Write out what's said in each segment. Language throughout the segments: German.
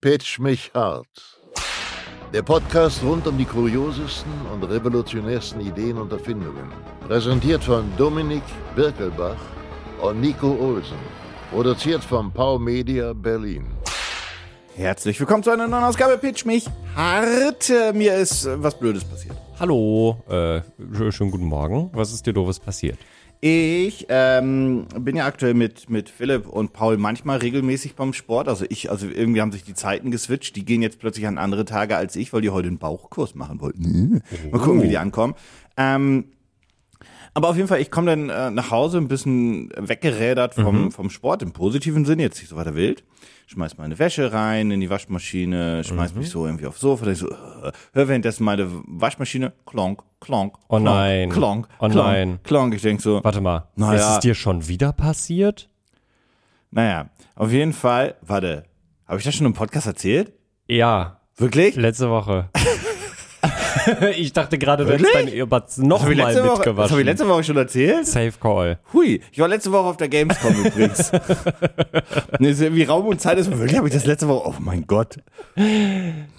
Pitch mich hart. Der Podcast rund um die kuriosesten und revolutionärsten Ideen und Erfindungen. Präsentiert von Dominik Birkelbach und Nico Olsen. Produziert von Pau Media Berlin. Herzlich willkommen zu einer neuen Ausgabe Pitch mich hart. Mir ist äh, was Blödes passiert. Hallo, äh, sch- schönen guten Morgen. Was ist dir doofes passiert? Ich ähm, bin ja aktuell mit, mit Philipp und Paul manchmal regelmäßig beim Sport. Also ich, also irgendwie haben sich die Zeiten geswitcht. Die gehen jetzt plötzlich an andere Tage als ich, weil die heute einen Bauchkurs machen wollten. Mal gucken, wie die ankommen. Ähm, aber auf jeden Fall, ich komme dann äh, nach Hause ein bisschen weggerädert vom, vom Sport im positiven Sinn, jetzt nicht so weiter wild. Schmeiß meine Wäsche rein in die Waschmaschine, schmeiß mich so irgendwie aufs Sofa, ich so, äh, hör währenddessen meine Waschmaschine, klonk, klonk, Oh klonk, nein. klonk, Oh klonk, nein. klonk. Ich denk so, Warte mal, Naja. ist es dir schon wieder passiert? naja, auf jeden Fall, warte, habe ich das schon im Podcast erzählt? Ja, Wirklich? letzte Woche. ich dachte gerade, du hättest deine Earbuds nochmal ich Woche, das mitgewaschen. habe ich letzte Woche schon erzählt? Safe Call. Hui, ich war letzte Woche auf der Gamescom übrigens. nee, ist irgendwie Raum und Zeit ist wirklich, habe ich das letzte Woche, oh mein Gott.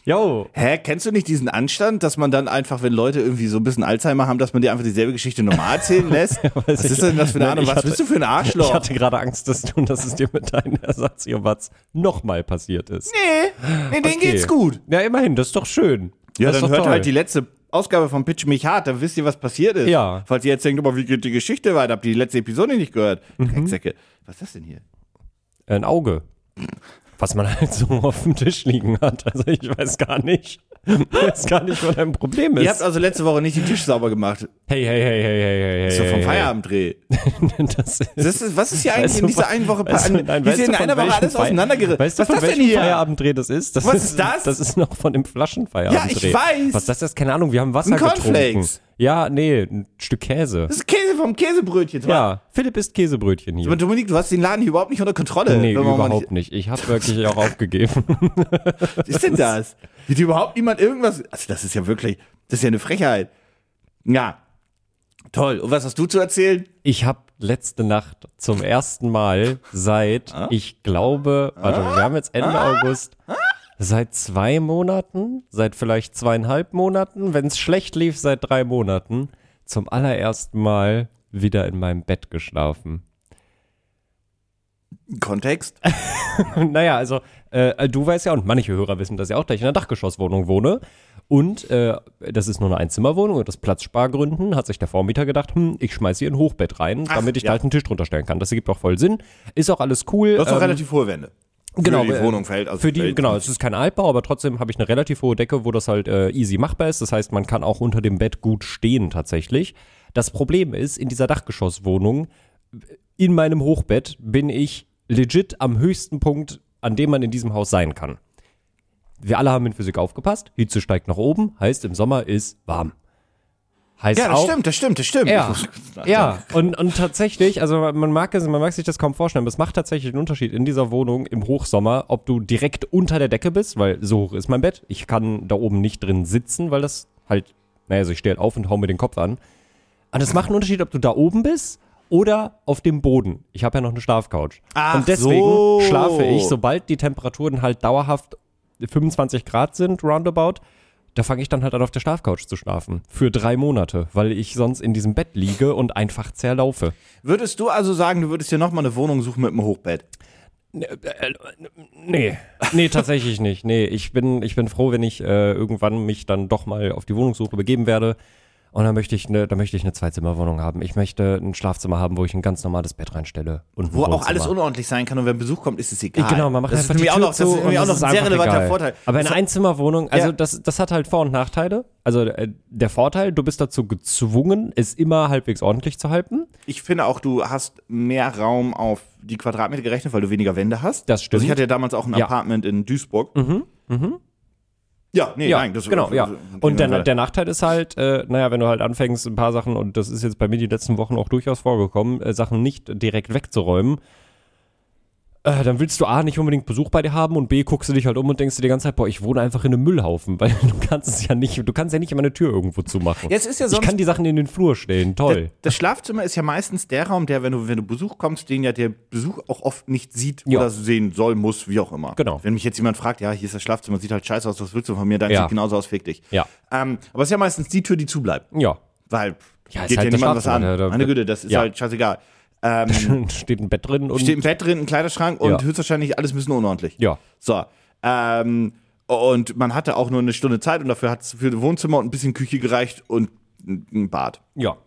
Yo, Hä, kennst du nicht diesen Anstand, dass man dann einfach, wenn Leute irgendwie so ein bisschen Alzheimer haben, dass man dir einfach dieselbe Geschichte nochmal erzählen lässt? Was ich- ist denn das für eine Ahnung? ich Was hatte- bist du für ein ich Arschloch? hatte gerade Angst, dass du, dass es dir mit deinen Ersatz-Earbuds nochmal passiert ist. nee, nee, denen Okay. geht's gut. Ja, immerhin, das ist doch schön. Ja, dann hört toll. halt die letzte Ausgabe von Pitch mich hart, dann wisst ihr, was passiert ist. Ja. Falls ihr jetzt denkt, aber wie geht die Geschichte weiter? Habt ihr die letzte Episode nicht gehört? Mhm. Drecksäcke. Was ist das denn hier? Ein Auge. Was man halt so auf dem Tisch liegen hat. Also ich weiß gar nicht. Ich weiß gar nicht, was dein Problem ist. Ihr habt also letzte Woche nicht den Tisch sauber gemacht. hey, hey, hey, hey, hey, hey, hey. So vom hey, Feierabenddreh. Das ist, Das ist, was ist hier eigentlich Weißt in dieser einen Woche weißt du, an- nein, wie weißt ist du, in einer Woche alles auseinandergerissen? Weißt du, was von welchem hier? Feierabenddreh das ist? Das Was ist, ist das? Das ist noch von dem Flaschenfeierabenddreh. Ja, ich weiß. Was das ist, keine Ahnung, wir haben Wasser Ein getrunken. Cornflakes. Ja, nee, ein Stück Käse. Das ist Käse vom Käsebrötchen. Ja, Philipp isst Käsebrötchen hier. Aber Dominik, du hast den Laden hier überhaupt nicht unter Kontrolle. Nee, überhaupt nicht. Ich habe wirklich auch aufgegeben. Was ist denn das? Sieht überhaupt niemand irgendwas? Also das ist ja wirklich, das ist ja eine Frechheit. Ja, toll. Und was hast du zu erzählen? Ich habe letzte Nacht zum ersten Mal seit, Ah? ich glaube, warte, wir haben jetzt Ende August, seit zwei Monaten, seit vielleicht zweieinhalb Monaten, wenn es schlecht lief, seit drei Monaten, zum allerersten Mal wieder in meinem Bett geschlafen. Kontext? naja, also äh, du weißt ja und manche Hörer wissen das ja auch, dass ich in einer Dachgeschosswohnung wohne. Und äh, das ist nur eine Einzimmerwohnung und aus Platzspargründen hat sich der Vormieter gedacht, hm, ich schmeiße hier ein Hochbett rein, Ach, damit ich ja. da halt einen Tisch drunter stellen kann. Das ergibt auch voll Sinn. Ist auch alles cool. Du hast doch Ähm, relativ hohe Wände. Genau, Für die äh, Wohnung fällt. Also für die, genau, es ist kein Altbau, aber trotzdem habe ich eine relativ hohe Decke, wo das halt äh, easy machbar ist. Das heißt, man kann auch unter dem Bett gut stehen tatsächlich. Das Problem ist, in dieser Dachgeschosswohnung, in meinem Hochbett, bin ich legit am höchsten Punkt, an dem man in diesem Haus sein kann. Wir alle haben in Physik aufgepasst. Hitze steigt nach oben, heißt im Sommer ist warm. Heißt Ja, das auch, stimmt, das stimmt, das stimmt. ja, ja. Und, und tatsächlich, also man mag, es, man mag sich das kaum vorstellen, aber es macht tatsächlich einen Unterschied in dieser Wohnung im Hochsommer, ob du direkt unter der Decke bist, weil so hoch ist mein Bett. Ich kann da oben nicht drin sitzen, weil das halt, naja, also ich stehe halt auf und hau mir den Kopf an. Und es macht einen Unterschied, ob du da oben bist oder auf dem Boden. Ich habe ja noch eine Schlafcouch. Ach und deswegen so. schlafe ich, sobald die Temperaturen halt dauerhaft 25 Grad sind, roundabout, da fange ich dann halt an, auf der Schlafcouch zu schlafen. Für drei Monate, weil ich sonst in diesem Bett liege und einfach zerlaufe. Würdest du also sagen, du würdest dir nochmal eine Wohnung suchen mit einem Hochbett? Nee, nee, tatsächlich nicht. Nee, ich bin, ich bin froh, wenn ich äh, irgendwann mich dann doch mal auf die Wohnungssuche begeben werde. Und dann möchte ich eine, da möchte ich eine Zweizimmerwohnung haben. Ich möchte ein Schlafzimmer haben, wo ich ein ganz normales Bett reinstelle. Und Wo auch alles unordentlich sein kann und wenn Besuch kommt, ist es egal. Genau, man macht das ist einfach die nämlich Tür auch noch, das zu ist nämlich und auch noch das ein ist sehr relevanter egal. Vorteil. Aber eine Das- Einzimmerwohnung, also Ja. das, das hat halt Vor- und Nachteile. Also äh, der Vorteil, du bist dazu gezwungen, es immer halbwegs ordentlich zu halten. Ich finde auch, du hast mehr Raum auf die Quadratmeter gerechnet, weil du weniger Wände hast. Das stimmt. Also ich hatte ja damals auch ein Ja. Apartment in Duisburg. Mhm, Ja, nee, Ja, nein. Das, genau, ja. Und der, der Nachteil ist halt, äh, naja, wenn du halt anfängst, ein paar Sachen, und das ist jetzt bei mir die letzten Wochen auch durchaus vorgekommen, äh, Sachen nicht direkt wegzuräumen, äh, dann willst du A, nicht unbedingt Besuch bei dir haben und B, guckst du dich halt um und denkst dir die ganze Zeit, boah, ich wohne einfach in einem Müllhaufen, weil du kannst es ja nicht, du kannst ja nicht immer eine Tür irgendwo zumachen. Ja, es ist ja ich sonst- kann die Sachen in den Flur stellen, toll. Das Schlafzimmer ist ja meistens der Raum, der, wenn du, wenn du Besuch kommst, den ja der Besuch auch oft nicht sieht Ja. oder sehen soll, muss, wie auch immer. Genau. Wenn mich jetzt jemand fragt, ja, hier ist das Schlafzimmer, sieht halt scheiße aus, was willst du von mir? Dein Ja. sieht genauso aus, fick dich. Ja. Ähm, aber es ist ja meistens die Tür, die zubleibt. Ja. Weil Ja, ist geht halt ja das niemand was an. Meine Güte, das ist Ja. halt scheißegal. Ähm, Steht ein Bett drin und steht ein Bett drin, ein Kleiderschrank und Ja. höchstwahrscheinlich alles ein bisschen unordentlich. ja. So. Ähm, und man hatte auch nur eine Stunde Zeit und dafür hat es für das Wohnzimmer und ein bisschen Küche gereicht und ein ein Bad. Ja.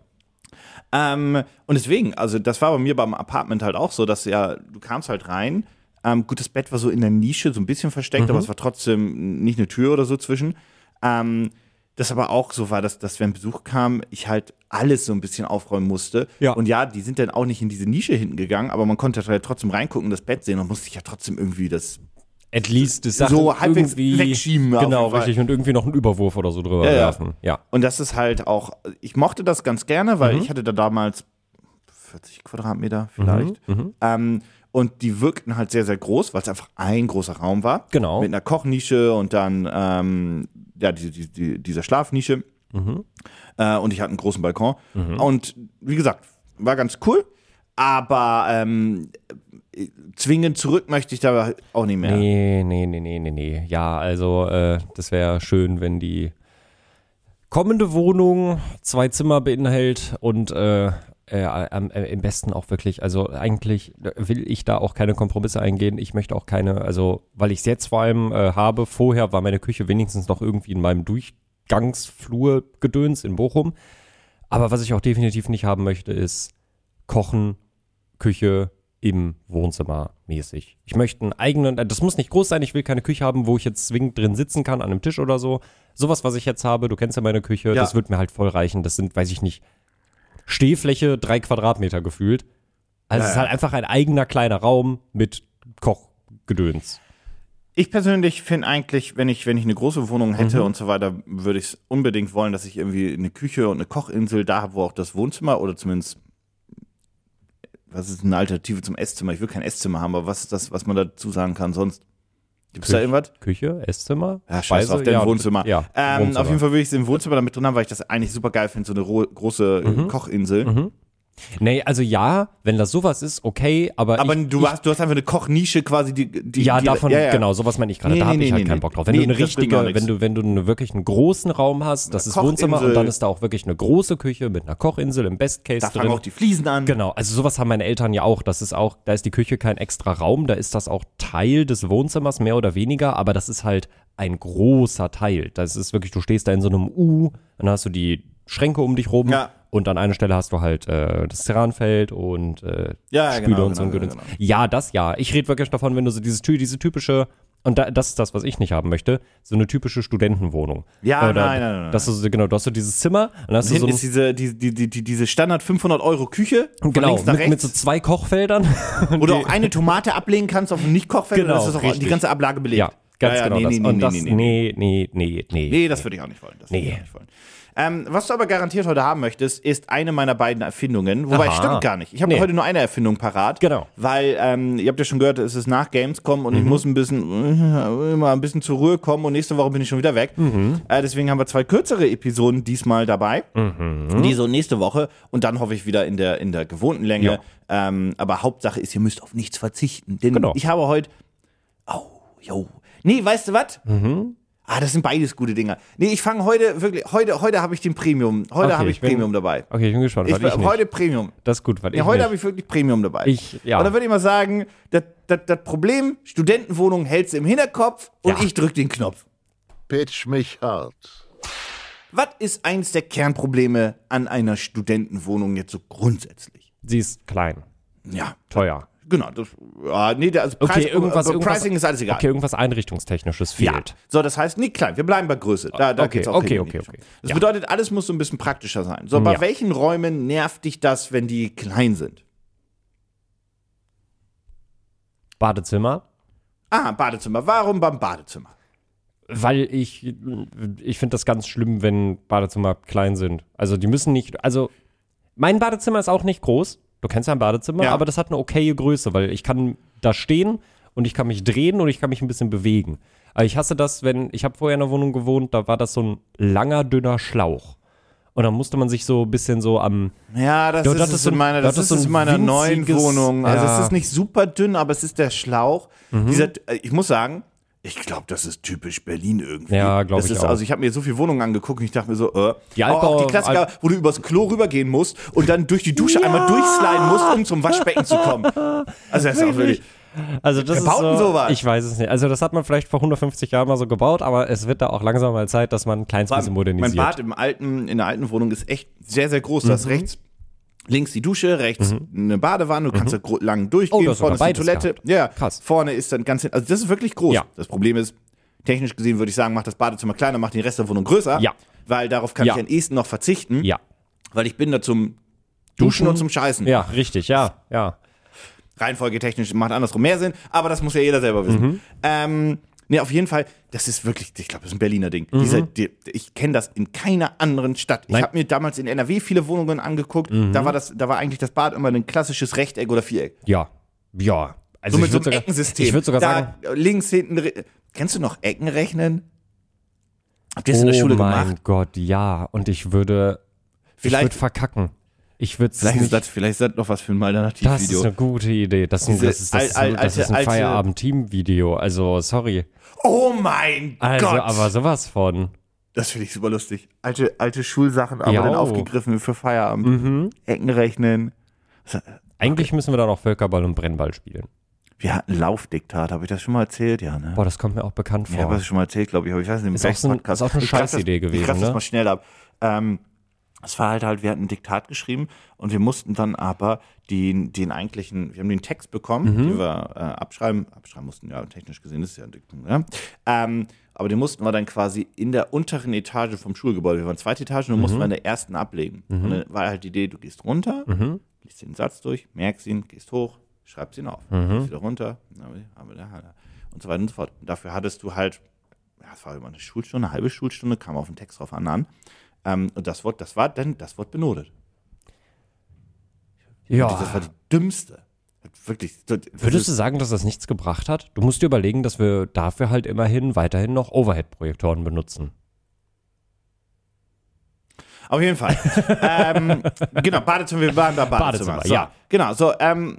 Ähm, und deswegen, also das war bei mir beim Apartment halt auch so, dass ja, du kamst halt rein. Ähm, gut, das Bett war so in der Nische, so ein bisschen versteckt, aber es war trotzdem nicht eine Tür oder so zwischen. Ähm, das aber auch so war, dass, dass wenn Besuch kam, ich halt alles so ein bisschen aufräumen musste. Ja. Und ja, die sind dann auch nicht in diese Nische hinten gegangen, aber man konnte halt trotzdem reingucken, das Bett sehen und musste sich ja trotzdem irgendwie das At least das Sachen So halbwegs wegschieben Genau, richtig. Und irgendwie noch einen Überwurf oder so drüber Ja, ja. werfen. Ja. Und das ist halt auch, ich mochte das ganz gerne, weil Mhm. ich hatte da damals 40 Quadratmeter vielleicht. Mhm, Ähm, und die wirkten halt sehr, sehr groß, weil es einfach ein großer Raum war. Genau. Mit einer Kochnische und dann ähm, ja, die, die, die, dieser Schlafnische. Mhm. Äh, und ich hatte einen großen Balkon. Und wie gesagt, war ganz cool. Aber ähm, zwingend zurück möchte ich da auch nicht mehr. Nee, nee, nee, nee, nee, nee. Ja, also äh, das wäre schön, wenn die kommende Wohnung zwei Zimmer beinhält und äh, äh, am- äh, im besten auch wirklich, also eigentlich will ich da auch keine Kompromisse eingehen. Ich möchte auch keine, also weil ich es jetzt vor allem äh, habe, vorher war meine Küche wenigstens noch irgendwie in meinem Durchgangsflur gedöns in Bochum. Aber was ich auch definitiv nicht haben möchte, ist Kochen, Küche im Wohnzimmer mäßig. Ich möchte einen eigenen, äh, das muss nicht groß sein, ich will keine Küche haben, wo ich jetzt zwingend drin sitzen kann an einem Tisch oder so. Sowas, was ich jetzt habe, du kennst ja meine Küche, Ja. das wird mir halt voll reichen. Das sind, weiß ich nicht, Stehfläche drei Quadratmeter gefühlt. Also es ist Ja. halt einfach ein eigener kleiner Raum mit Kochgedöns. Ich persönlich finde eigentlich, wenn ich, wenn ich eine große Wohnung hätte Mhm. und so weiter, würde ich es unbedingt wollen, dass ich irgendwie eine Küche und eine Kochinsel da habe, wo auch das Wohnzimmer oder zumindest, was ist eine Alternative zum Esszimmer? Ich will kein Esszimmer haben, aber was ist das, was man dazu sagen kann sonst? Gibt es da irgendwas? Küche, Esszimmer, Ja, scheiß auf dein ja, Wohnzimmer. Ja, ähm, Wohnzimmer. Auf jeden Fall würde ich es im Wohnzimmer damit drin haben, weil ich das eigentlich super geil finde, so eine ro- große Mhm. Kochinsel. Nee, also ja, wenn das sowas ist, okay, aber, Aber ich, du, ich, hast, du hast einfach eine Kochnische quasi, die, die Ja, die, davon, ja, ja. genau, sowas meine ich gerade. Nee, da nee, habe ich nee, halt nee, keinen. Bock drauf. Wenn du eine richtige, wenn du, wenn du eine, wirklich einen großen Raum hast, das ist Wohnzimmer und dann ist da auch wirklich eine große Küche mit einer Kochinsel im Best Case Da fangen drin. auch die Fliesen an. Genau, also sowas haben meine Eltern ja auch. Das ist auch, da ist die Küche kein extra Raum, da ist das auch Teil des Wohnzimmers, mehr oder weniger, aber das ist halt ein großer Teil. Das ist wirklich, du stehst da in so einem U, dann hast du die Schränke um dich rum Ja. Und an einer Stelle hast du halt äh, das Ceranfeld und äh, Ja, Spüle genau, und so ein genau, Gedöns. genau. Ja, das ja. Ich rede wirklich davon, wenn du so dieses, diese typische und da, das ist das, was ich nicht haben möchte, so eine typische Studentenwohnung. Ja, Oder, nein, nein, nein, Dass du, genau, du hast so dieses Zimmer und dann hast du so ein, ist diese, die, die, die, die, diese Standard 500 Euro Küche. Von genau, mit, mit so zwei Kochfeldern. wo du auch eine Tomate ablegen kannst auf ein Nicht-Kochfeld. Genau, und das ist auch die ganze Ablage belegt. Ja, ganz Ja, ja, genau nee, das. nee, nee, und nee, das, nee, nee, nee, nee, nee. Nee, das würde ich auch nicht wollen. Das würde Nee. ich auch nicht wollen. Ähm, was du aber garantiert heute haben möchtest, ist eine meiner beiden Erfindungen. Wobei, Aha. stimmt gar nicht. Ich habe Nee. heute nur eine Erfindung parat. Genau. Weil, ähm, ihr habt ja schon gehört, es ist nach Gamescom und ich muss ein bisschen, immer ein bisschen zur Ruhe kommen und nächste Woche bin ich schon wieder weg. Äh, deswegen haben wir zwei kürzere Episoden diesmal dabei. Diese und nächste Woche und dann hoffe ich wieder in der, in der gewohnten Länge. Ähm, aber Hauptsache ist, ihr müsst auf nichts verzichten. Denn Genau. ich habe heute. Oh, jo. Nee, weißt du was? Ah, das sind beides gute Dinger. Nee, ich fange heute wirklich, heute, heute habe ich den Premium, heute Okay, habe ich, ich bin- Premium dabei. Okay, ich bin gespannt, Ich, ich, heute Premium. das ist gut, weil Ja, ich heute habe ich wirklich Premium dabei. Ich- ja. Und dann würde ich mal sagen, das, das, das Problem, Studentenwohnung hältst du im Hinterkopf und Ja. ich drück den Knopf. Pitch mich hart. Was ist eins der Kernprobleme an einer Studentenwohnung jetzt so grundsätzlich? Sie ist klein, Ja, teuer. Genau. Das, ja, nee, also Preis, Okay, irgendwas, aber irgendwas Pricing ist alles egal. Okay, irgendwas Einrichtungstechnisches Ja. fehlt. So, das heißt, nicht klein, wir bleiben bei Größe. Da, da Okay, geht's auch okay, hin in okay, okay. Das Ja. bedeutet, alles muss so ein bisschen praktischer sein. So, bei Ja. welchen Räumen nervt dich das, wenn die klein sind? Badezimmer, Ah, Badezimmer. Warum beim Badezimmer? weil ich, ich finde das ganz schlimm, wenn Badezimmer klein sind. Also die müssen nicht, also mein Badezimmer ist auch nicht groß. Du kennst ja ein Badezimmer, Ja. aber das hat eine okaye Größe, weil ich kann da stehen und ich kann mich drehen und ich kann mich ein bisschen bewegen. Aber ich hasse das, wenn, ich habe vorher in einer Wohnung gewohnt, da war das so ein langer, dünner Schlauch. Und dann musste man sich so ein bisschen so am, Ja, das ist das ist so in ein- meiner, das, das ist ist so in ein meiner neuen Wohnung. Also ja. es ist nicht super dünn, aber es ist der Schlauch. Dieser, äh, ich muss sagen, ich glaube, das ist typisch Berlin irgendwie. Ja, glaub Das ich ist, auch. Also ich habe mir so viele Wohnungen angeguckt und ich dachte mir so, äh, Die auch, auch Altbau- die Klassiker, wo du übers Klo rübergehen musst und dann durch die Dusche einmal durchsliden musst, um zum Waschbecken zu kommen. Also das ist auch wirklich. also das ist so, sowas? ich weiß es nicht. Also das hat man vielleicht vor 150 Jahren mal so gebaut, aber es wird da auch langsam mal Zeit, dass man ein kleines bisschen Mein modernisiert. Bad im alten, in der alten Wohnung ist echt sehr, sehr groß. Mhm. rechts, links die Dusche, rechts eine Badewanne, du kannst da gro- lang durchgehen, Oh, vorne ist die Toilette. gehabt. Ja, Krass. vorne ist dann ganz, also das ist wirklich groß. Ja. Das Problem ist, technisch gesehen würde ich sagen, mach das Badezimmer kleiner, mach den Rest der Wohnung größer. Ja. Weil darauf kann Ja. ich am ehesten noch verzichten, ja. weil ich bin da zum Duschen und zum Scheißen. Ja, richtig, ja, ja. Reihenfolge technisch macht andersrum mehr Sinn, aber das muss ja jeder selber wissen. Mhm. Ähm, nee, auf jeden Fall, das ist wirklich, ich glaube, das ist ein Berliner Ding. Dieser, die, ich kenne das in keiner anderen Stadt. Ich Mhm. Nein. Mhm. habe mir damals in NRW viele Wohnungen angeguckt. Da war das, da war eigentlich das Bad immer ein klassisches Rechteck oder Viereck. Ja, ja. Also So mit ich so einem sogar, Eckensystem. Ich würde sogar da, sagen, links, hinten. Kennst du noch Ecken rechnen? Habt ihr das in der oh Schule mein gemacht? Gott, ja. Und ich würde, Vielleicht- ich würde verkacken. Ich würde Vielleicht nicht, ist, das, vielleicht ist das noch was für ein das ist Alternativvideo. eine gute Idee. Das, ist ein- Diese das ist, das ist, ein- al- das ist ein alte- alte- Feierabend-Team-Video. Also, sorry. Oh mein Also, Gott! aber sowas von. Das finde ich super lustig. Alte, alte Schulsachen, aber Ja. dann aufgegriffen für Feierabend. Ecken rechnen. Eigentlich müssen wir da noch Völkerball und Brennball spielen. Wir hatten Laufdiktat, habe ich das schon mal erzählt? Ja, ne? Boah, das kommt mir auch bekannt Ich habe vor. das schon mal erzählt, glaube ich, aber ich weiß nicht, im Ist auch so ein- ist auch eine das- Scheißidee gewesen, Ich das ne? mal schnell ab. Ähm, es war halt halt, wir hatten ein Diktat geschrieben und wir mussten dann aber den, den eigentlichen, wir haben den Text bekommen, Mhm. den wir äh, abschreiben, abschreiben mussten, ja, technisch gesehen ist es ja ein Diktat, ne? ähm, aber den mussten wir dann quasi in der unteren Etage vom Schulgebäude, wir waren zweite Etage und Mhm. mussten wir in der ersten ablegen. Und dann war halt die Idee, du gehst runter, Mhm. liest den Satz durch, merkst ihn, gehst hoch, schreibst ihn auf, Mhm. gehst wieder runter, und so weiter und so fort. Und dafür hattest du halt ja, es war immer eine Schulstunde, eine halbe Schulstunde, kam auf den Text drauf an. an. Ähm, und das Wort, das war dann, das Wort benotet. ja. Das war die dümmste. Wirklich. Würdest du sagen, dass das nichts gebracht hat? Du musst dir überlegen, dass wir dafür halt immerhin weiterhin noch Overhead-Projektoren benutzen. auf jeden Fall. ähm, genau, Badezimmer, wir waren da Badezimmer. Badezimmer, so, ja. Genau, so, ähm,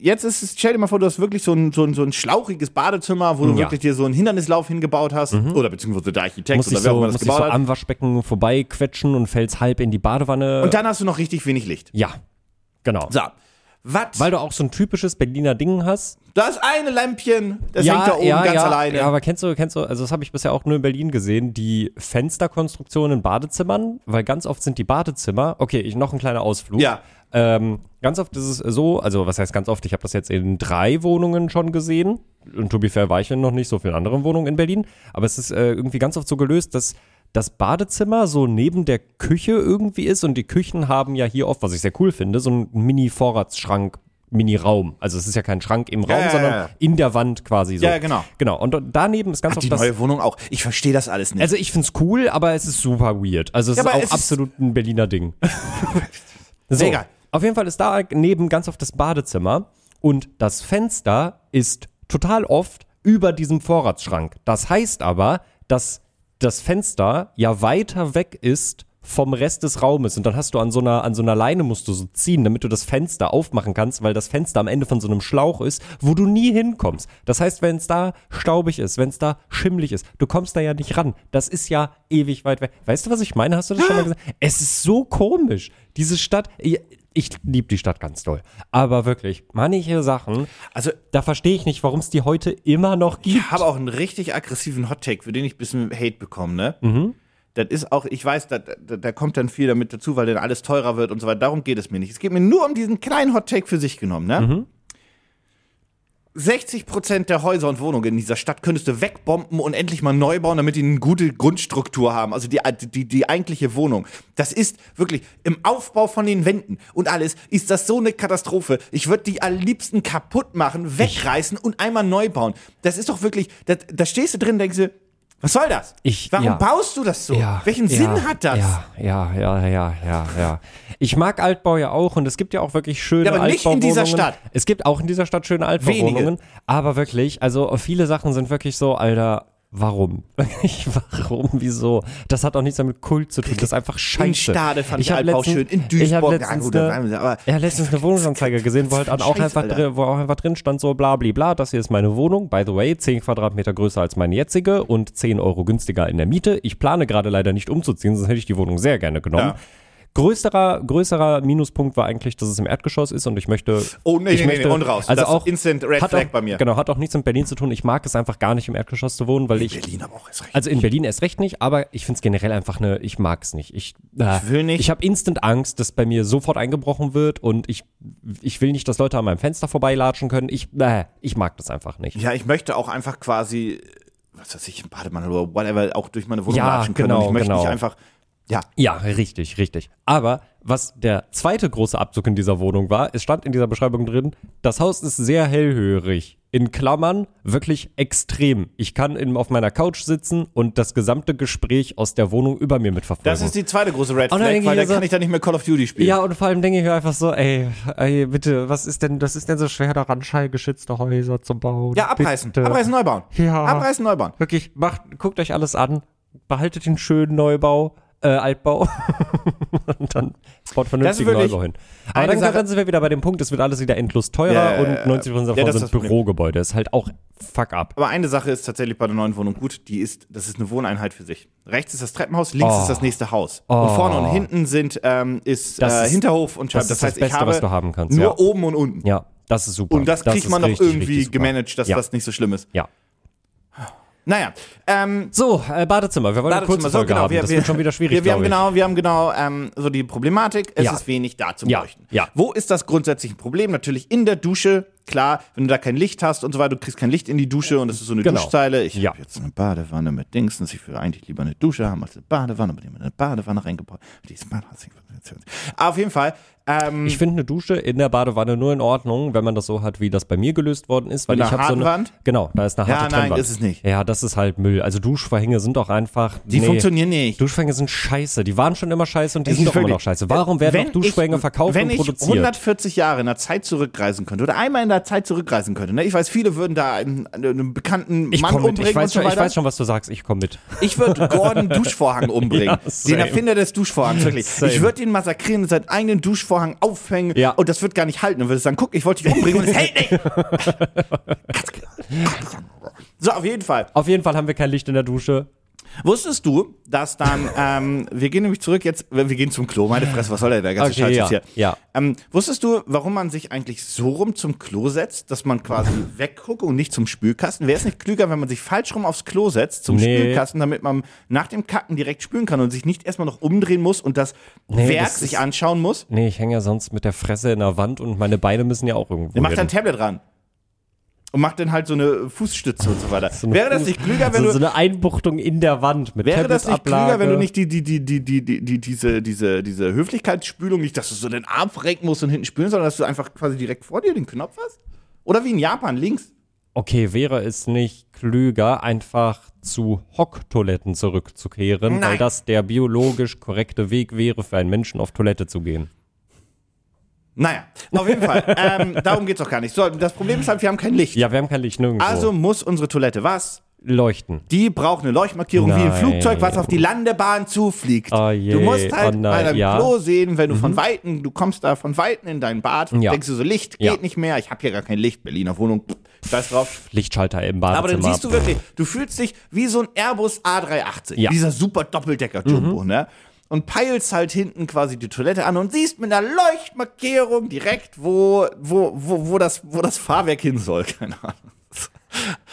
jetzt ist es, stell dir mal vor, du hast wirklich so ein, so ein, so ein schlauchiges Badezimmer, wo du Ja. Mhm. wirklich dir so einen Hindernislauf hingebaut hast. Oder beziehungsweise der Architekt Musst oder wer auch so, immer das so gebaut hat. am Waschbecken vorbeiquetschen und fällst halb in die Badewanne. Und dann hast du noch richtig wenig Licht. ja, genau. So. Was? Weil du auch so ein typisches Berliner Ding hast. Da ist eine Lämpchen, das hängt da oben ganz ja, alleine. Ja, aber kennst du, kennst du, also das habe ich bisher auch nur in Berlin gesehen, die Fensterkonstruktion in Badezimmern, weil ganz oft sind die Badezimmer, okay, ich, noch ein kleiner Ausflug. Ja. Ähm, ganz oft ist es so, also was heißt ganz oft, ich habe das jetzt in drei Wohnungen schon gesehen. Und to be fair war ich in noch nicht so vielen anderen Wohnungen in Berlin. Aber es ist äh, irgendwie ganz oft so gelöst, dass das Badezimmer so neben der Küche irgendwie ist und die Küchen haben ja hier oft, was ich sehr cool finde, so einen Mini-Vorratsschrank, Mini-Raum. Also es ist ja kein Schrank im Raum, ja, sondern ja. in der Wand quasi so. Ja, ja, genau. Genau. Und daneben ist ganz Hat die oft das. neue Wohnung auch. Ich verstehe das alles nicht. Also ich find's cool, aber es ist super weird. Also es Ja, ist auch es ist- absolut ein Berliner Ding. so, Egal. Auf jeden Fall ist da neben ganz oft das Badezimmer und das Fenster ist total oft über diesem Vorratsschrank. Das heißt aber, dass das Fenster ja weiter weg ist vom Rest des Raumes und dann hast du an so einer an so einer Leine musst du so ziehen, damit du das Fenster aufmachen kannst, weil das Fenster am Ende von so einem Schlauch ist, wo du nie hinkommst. Das heißt, wenn es da staubig ist, wenn es da schimmlig ist, du kommst da ja nicht ran. Das ist ja ewig weit weg. Weißt du, was ich meine? Hast du das schon mal gesagt? Es ist so komisch. Diese Stadt, ich, liebe die Stadt ganz doll, aber wirklich manche Sachen, Also, da verstehe ich nicht, warum es die heute immer noch gibt. ich habe auch einen richtig aggressiven Hot-Take, für den ich ein bisschen Hate bekomme, ne? Mhm. Das ist auch, ich weiß, da, da, da kommt dann viel damit dazu, weil dann alles teurer wird und so weiter. Darum geht es mir nicht. Es geht mir nur um diesen kleinen Hot-Take für sich genommen, ne? Mhm. 60 Prozent der Häuser und Wohnungen in dieser Stadt könntest du wegbomben und endlich mal neu bauen, damit die eine gute Grundstruktur haben. Also die, die, die eigentliche Wohnung. Das ist wirklich im Aufbau von den Wänden und alles ist das so eine Katastrophe. Ich würde die am liebsten kaputt machen, wegreißen und einmal neu bauen. Das ist doch wirklich, da, da stehst du drin, denkst du, Was soll das? Ich- Warum ja. baust du das so? Ja, Welchen ja, Sinn hat das? Ja, ja, ja, ja, ja, ja. Ich mag Altbau ja auch und es gibt ja auch wirklich schöne Ja, aber nicht in dieser. Stadt. Es gibt auch in dieser Stadt schöne Altbauwohnungen, aber wirklich, also viele Sachen sind wirklich so, Alter, warum? Wirklich, warum? Wieso? Das hat auch nichts damit Kult zu tun. Das ist einfach scheiße. In Stade fand ich Altbau letztens- schön. In Ich habe Duisburg, ja, letztens, waren eine, aber- ja, letztens eine Wohnungsanzeige gesehen, wo halt auch Scheiß, einfach drin, wo auch einfach drin stand so bla bla bla, das hier ist meine Wohnung, by the way, 10 Quadratmeter größer als meine jetzige und 10 Euro günstiger in der Miete. Ich plane gerade leider nicht umzuziehen, sonst hätte ich die Wohnung sehr gerne genommen. Ja. Größerer, größerer Minuspunkt war eigentlich, dass es im Erdgeschoss ist und ich möchte. Oh, nee, ich nee, nee, möchte, und raus. Also Das auch Instant Red hat Flag auch, bei mir. Genau, hat auch nichts mit Berlin zu tun. Ich mag es einfach gar nicht im Erdgeschoss zu wohnen, weil ich. Berlin aber auch ist recht. Also in Berlin erst recht nicht, aber ich finde es generell einfach eine, ich mag es nicht. Ich, äh, Ich will nicht. Ich habe instant Angst, dass bei mir sofort eingebrochen wird und ich, ich will nicht, dass Leute an meinem Fenster vorbeilatschen können. Ich, äh, ich mag das einfach nicht. Ja, ich möchte auch einfach quasi, was weiß ich, im Bademann oder whatever, auch durch meine Wohnung Ja, latschen können. genau, und ich möchte genau. nicht einfach, ja, Ja, richtig, richtig. Aber was der zweite große Abzug in dieser Wohnung war, es stand in dieser Beschreibung drin, das Haus ist sehr hellhörig. In Klammern wirklich extrem. Ich kann in, auf meiner Couch sitzen und das gesamte Gespräch aus der Wohnung über mir mitverfolgen. das ist die zweite große Red Flag, weil ich dann so- kann ich da nicht mehr Call of Duty spielen. Ja, und vor allem denke ich mir einfach so, ey, ey, bitte, was ist denn, das ist denn so schwer daran, schallgeschützte Häuser zu bauen? Ja, abreißen, Bitte. abreißen, neu bauen. Ja. Abreißen, neu bauen. Wirklich, macht, guckt euch alles an, behaltet den schönen Neubau, äh, Altbau und dann baut vernünftigen Neubau hin. Aber dann, Sache- dann sind wir wieder bei dem Punkt, es wird alles wieder endlos teurer Ja, und ja. 90% davon Ja, das sind das. Bürogebäude. Ist halt auch fuck up. Aber eine Sache ist tatsächlich bei der neuen Wohnung gut, die ist, das ist eine Wohneinheit für sich. Rechts ist das Treppenhaus, links Oh. ist das nächste Haus. Und vorne und hinten sind, ähm, ist, Das äh, ist- Hinterhof und Scheibe. das ist das heißt, Beste, ich habe was du haben kannst, nur ja. oben und unten. Ja, das ist super. Und das kriegt ist man doch richtig, irgendwie gemanagt, dass das nicht so schlimm ist. Ja. Naja, ähm, So, äh, Badezimmer. Wir wollen eine kurze Badezimmer, so Folge genau, haben. wir, das wir, wird schon wieder schwierig, wir, wir haben genau, wir haben genau ähm, so die Problematik, es Ja. ist wenig da zum Ja, Leuchten. ja. Wo ist das grundsätzliche Problem? Natürlich in der Dusche, klar, wenn du da kein Licht hast und so weiter, du kriegst kein Licht in die Dusche und das ist so eine Genau. Duschzeile. Ich Ja. habe jetzt eine Badewanne mit Dingsens, ich würde eigentlich lieber eine Dusche haben als eine Badewanne, aber die haben eine Badewanne reingebaut. Auf jeden Fall, ähm, Ich finde eine Dusche in der Badewanne nur in Ordnung, wenn man das so hat, wie das bei mir gelöst worden ist. Weil Mit ich habe so eine, Wand? Genau, da ist eine Ja, harte nein, Trennwand. ist es nicht. Ja, das ist halt Müll. Also Duschvorhänge sind auch einfach. die nee. funktionieren nicht. Duschvorhänge sind scheiße. Die waren schon immer scheiße und die Ich sind doch immer noch scheiße. Warum werden Wenn noch Duschvorhänge ich, verkauft wenn und ich produziert? 140 Jahre in der Zeit zurückreisen könnte oder einmal in der Zeit zurückreisen könnte, ne? ich weiß, viele würden da einen, einen bekannten ich Mann umbringen Ich weiß, schon, ich weiß schon, was du sagst. Ich komme mit. Ich würde Gordon Duschvorhang umbringen. Ja, den. Erfinder des Duschvorhangs, wirklich. Same. Ich würde ihn massakrieren und seinen eigenen Duschvorhang aufhängen Ja. und das wird gar nicht halten. Und würde sagen, guck, ich wollte dich umbringen und es hält nicht. so, auf jeden Fall. Auf jeden Fall haben wir kein Licht in der Dusche. Wusstest du, dass dann, ähm, wir gehen nämlich zurück jetzt, wir gehen zum Klo, meine Fresse, was soll der, der ganze Okay, Scheiß ja, jetzt hier? ja. Ähm, wusstest du, warum man sich eigentlich so rum zum Klo setzt, dass man quasi wegguckt und nicht zum Spülkasten? Wäre es nicht klüger, wenn man sich falsch rum aufs Klo setzt, zum Nee. Spülkasten, damit man nach dem Kacken direkt spülen kann und sich nicht erstmal noch umdrehen muss und das Nee, Werk das sich ist- anschauen muss? Nee, ich hänge ja sonst mit der Fresse in der Wand und meine Beine müssen ja auch irgendwo. Der macht dann Tablet ran. Und macht dann halt so eine Fußstütze und so weiter. So wäre das nicht klüger, wenn so, du. so eine Einbuchtung in der Wand mit Wäre das nicht klüger, wenn du nicht die, die, die, die, die, die, die, diese, diese, diese Höflichkeitsspülung, nicht, dass du so den Arm verrecken musst und hinten spülen, sondern dass du einfach quasi direkt vor dir den Knopf hast? Oder wie in Japan, links. Okay, wäre es nicht klüger, einfach zu Hocktoiletten zurückzukehren, Nein. weil das der biologisch korrekte Weg wäre, für einen Menschen auf Toilette zu gehen? Naja, auf jeden Fall. ähm, darum geht's doch gar nicht. So, das Problem ist halt, wir haben kein Licht. Ja, wir haben kein Licht nirgendwo. Also muss unsere Toilette was? leuchten. Die braucht eine Leuchtmarkierung wie ein Nein. Flugzeug, was auf die Landebahn zufliegt. Oh je, du musst halt oh nein, bei deinem ja. Mhm. Klo sehen, wenn du von Weitem, du kommst da von Weitem in dein Bad, Ja. denkst du so, Licht geht Ja. nicht mehr, ich habe hier gar kein Licht, Berliner Wohnung, pff, scheiß drauf. Lichtschalter im Badezimmer. Aber dann siehst du wirklich, du fühlst dich wie so ein Airbus A380, Ja. Mhm. dieser super Doppeldecker-Jumbo, ne? Und peilst halt hinten quasi die Toilette an und siehst mit einer Leuchtmarkierung direkt, wo, wo, wo, wo, das, wo das Fahrwerk hin soll. Keine Ahnung.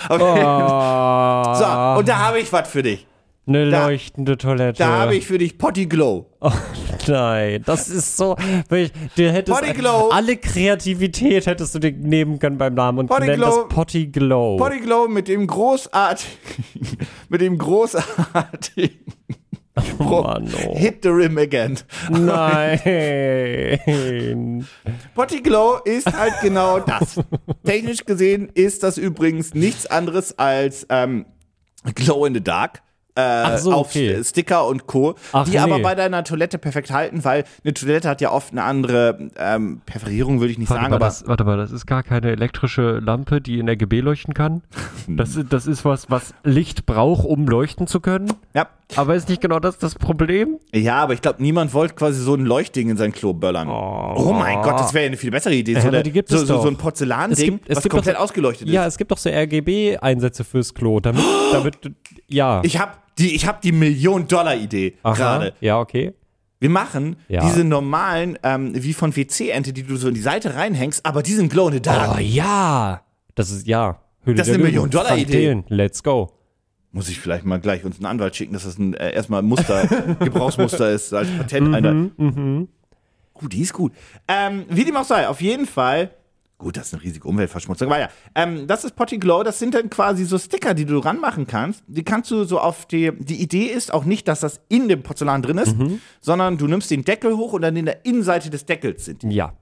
Okay. Oh, So, und da habe ich was für dich. eine da- leuchtende Toilette. Da habe ich für dich Potty Glow. Oh nein, das ist so. wirklich, Du hättest Potty Glow. alle Kreativität hättest du dir nehmen können beim Namen und Potty Glow. das Potty Glow. Potty Glow mit dem großartigen, mit dem großartigen oh Mann, oh. Hit the Rim Again. Nein. Potty Glow ist halt genau das. Technisch gesehen ist das übrigens nichts anderes als ähm, Glow in the Dark. Äh, so, auf okay. Sticker und Co., Ach, die nee. aber bei deiner Toilette perfekt halten, weil eine Toilette hat ja oft eine andere ähm, Perforierung, würde ich nicht Warte sagen, mal, aber das, warte mal, das ist gar keine elektrische Lampe, die in RGB leuchten kann. Das, ist- das ist was, was Licht braucht, um leuchten zu können. ja. Aber ist nicht genau das das Problem? Ja, aber ich glaube, niemand wollte quasi so ein Leuchtding in sein Klo böllern. Oh, mein Gott, das wäre ja eine viel bessere Idee. So, eine, die gibt so, es so, so ein Porzellanding, was komplett doch, ausgeleuchtet Ja, ist. es gibt doch so RGB-Einsätze fürs Klo, damit, damit ja. Ich habe die, ich hab die Million-Dollar-Idee gerade. Ja, okay. Wir machen Ja. diese normalen, ähm, wie von WC-Ente, die du so in die Seite reinhängst, aber die sind Glow in the Dark. Oh ja. Das ist ja. Höhle Das ist eine. Million-Dollar-Idee. Let's go. Muss ich vielleicht mal gleich uns einen Anwalt schicken, dass das ein, äh, erstmal ein Muster, Gebrauchsmuster ist, als Patent einer. Gut, die ist gut. Ähm, wie dem auch sei, auf jeden Fall. Gut, das ist eine riesige Umweltverschmutzung. Aber ja, ähm, das ist Potty Glow. Das sind dann quasi so Sticker, die du ranmachen kannst. Die kannst du so auf die. Die Idee ist auch nicht, dass das in dem Porzellan drin ist, sondern du nimmst den Deckel hoch und dann in der Innenseite des Deckels sind die. Ja.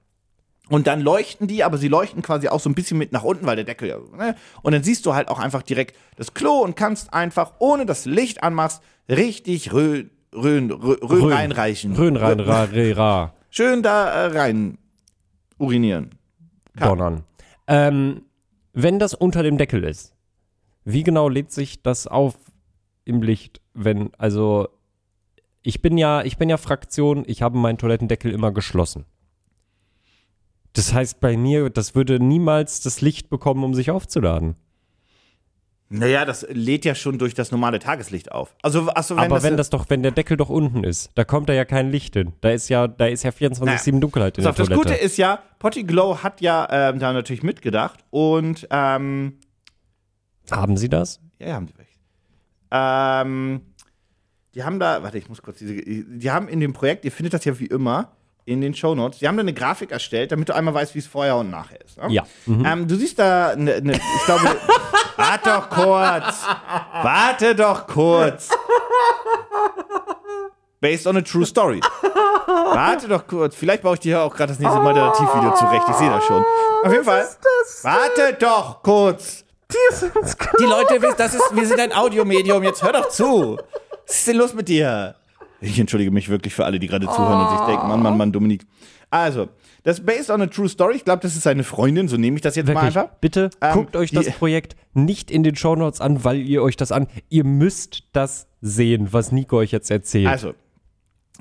Und dann leuchten die, aber sie leuchten quasi auch so ein bisschen mit nach unten, weil der Deckel ja. Ne? Und dann siehst du halt auch einfach direkt das Klo und kannst einfach, ohne das Licht anmachst, richtig Röhn, Röhn, Röhn, Röhn reinreichen. Röhn rein, ra, re, ra. Schön da äh, rein urinieren. Donnern. Ähm, wenn das unter dem Deckel ist, wie genau lädt sich das auf im Licht, wenn, also, ich bin ja, ich bin ja Fraktion, ich habe meinen Toilettendeckel immer geschlossen. Das heißt bei mir, das würde niemals das Licht bekommen, um sich aufzuladen. Naja, das lädt ja schon durch das normale Tageslicht auf. Also, achso, wenn Aber das, wenn das doch, wenn der Deckel doch unten ist, da kommt da ja kein Licht hin. Da ist ja, da ist ja 24-7 Dunkelheit in Pass der das Toilette. Gute ist ja, Potty Glow hat ja ähm, da natürlich mitgedacht und ähm, Haben Sie das? Ja, haben die recht. Ähm, die haben da, warte, ich muss kurz diese, die haben in dem Projekt, ihr findet das ja wie immer in den Shownotes, die haben da eine Grafik erstellt, damit du einmal weißt, wie es vorher und nachher ist. Ne? Ja. Mhm. Ähm, du siehst da, ne, ne, ich glaube, warte doch kurz, warte doch kurz. Based on a true story. Warte doch kurz. Vielleicht baue ich dir auch gerade das nächste Moderativvideo zurecht. Ich sehe das schon. Auf jeden Fall. Warte doch kurz. Die Leute wissen, das ist, wir sind ein Audiomedium. Jetzt hör doch zu. Was ist denn los mit dir? Ich entschuldige mich wirklich für alle, die gerade zuhören und sich denken, Mann, Mann, Mann, Dominik. Also, das ist based on a true story. Ich glaube, das ist seine Freundin, so nehme ich das jetzt mal Wirklich, einfach. bitte Ähm, guckt euch das Projekt nicht in den Shownotes an, weil ihr euch das an. Ihr müsst das sehen, was Nico euch jetzt erzählt. Also,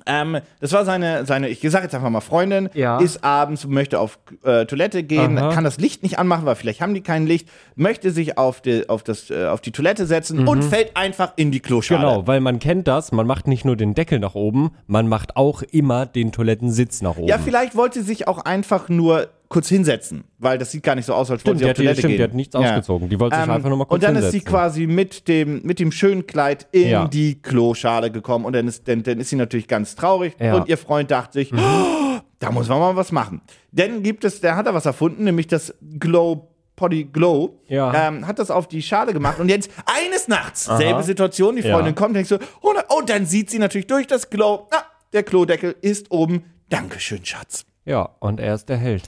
ähm, das war seine, seine, ich sage jetzt einfach mal Freundin, Ja. ist abends, möchte auf äh, Toilette gehen, Aha. kann das Licht nicht anmachen, weil vielleicht haben die kein Licht, möchte sich auf die, auf das, äh, auf die Toilette setzen und fällt einfach in die Kloschale. genau, weil man kennt das, man macht nicht nur den Deckel nach oben, man macht auch immer den Toilettensitz nach oben. Ja, vielleicht wollte sie sich auch einfach nur kurz hinsetzen, weil das sieht gar nicht so aus, als wollte Stimmt, sie die auf hat, die, Toilette stimmt, gehen. die hat nichts Ja. ausgezogen. Die wollte sich Ähm, einfach nur mal kurz und dann ist sie hinsetzen. quasi mit dem, mit dem schönen Kleid in Ja. die Kloschale gekommen und dann ist, dann, dann ist sie natürlich ganz traurig Ja. und ihr Freund dachte sich, oh, da muss man mal was machen. Dann gibt es, der hat da was erfunden, nämlich das Glow Potty Glow, Ja. ähm, hat das auf die Schale gemacht und jetzt eines Nachts, selbe Situation, die Freundin Ja. kommt, denkt so, oh, oh, dann sieht sie natürlich durch das Glow, ah, der Klodeckel ist oben, Dankeschön, Schatz. Ja, und er ist der Held.